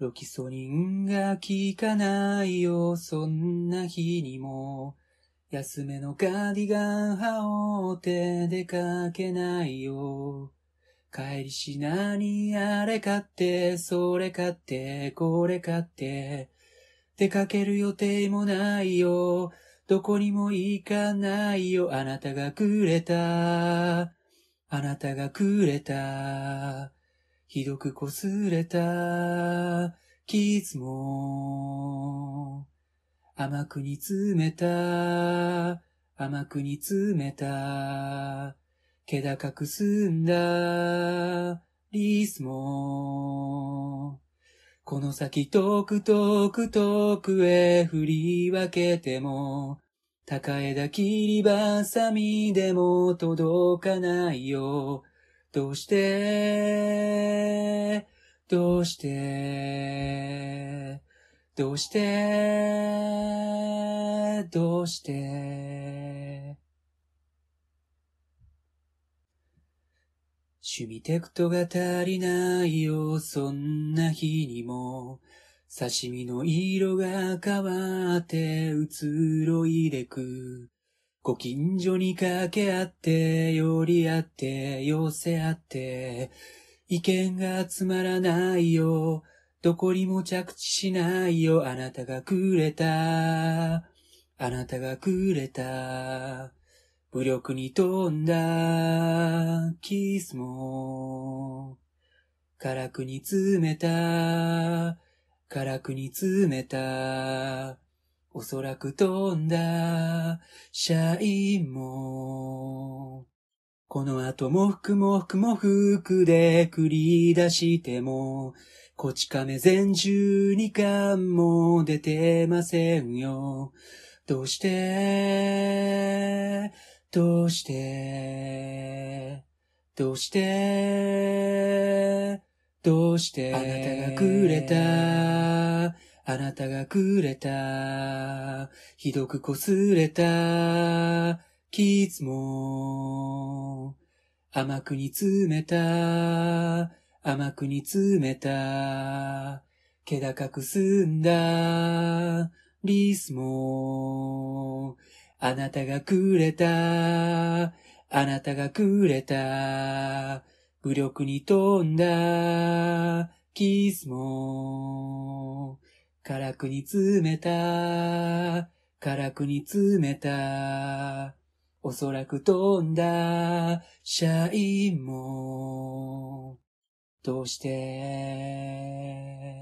ロキソニンが効かないよ、そんな日にも。安めのカーディガン羽織って出かけないよ。帰りしなにあれ買って、それ買って、これ買って。出かける予定もないよ。どこにも行かないよ。あなたがくれた。あなたがくれた。ひどく擦れた。傷も。甘く煮詰めた。甘く煮詰めた。気高く澄んだ。リスも。この先遠く遠く遠くへ振り分けても、高枝切りばさみでも届かないよ。どうして、どうして、どうして、どうして？趣味テクトが足りないよ、そんな日にも。刺身の色が変わって移ろいでく。ご近所に掛け合って、寄り合って、寄せ合って、意見が集まらないよ。どこにも着地しないよ。あなたがくれた。あなたがくれた。武力に富んだキスも、辛くに詰めた、辛くに詰めた、おそらく飛んだ。シャインも、この後も服も服も服で繰り出しても、こち亀全十二巻も出てませんよ。どうして、どうして、どうして、どうして、あなたがくれた、あなたがくれた、ひどく擦れた、傷も、甘く煮詰めた、甘く煮詰めた、気高く澄んだ、リスも、あなたがくれた、あなたがくれた、武力に富んだ、キスも、辛くに詰めた、辛くに詰めた、おそらく飛んだ、シャインも、どうして、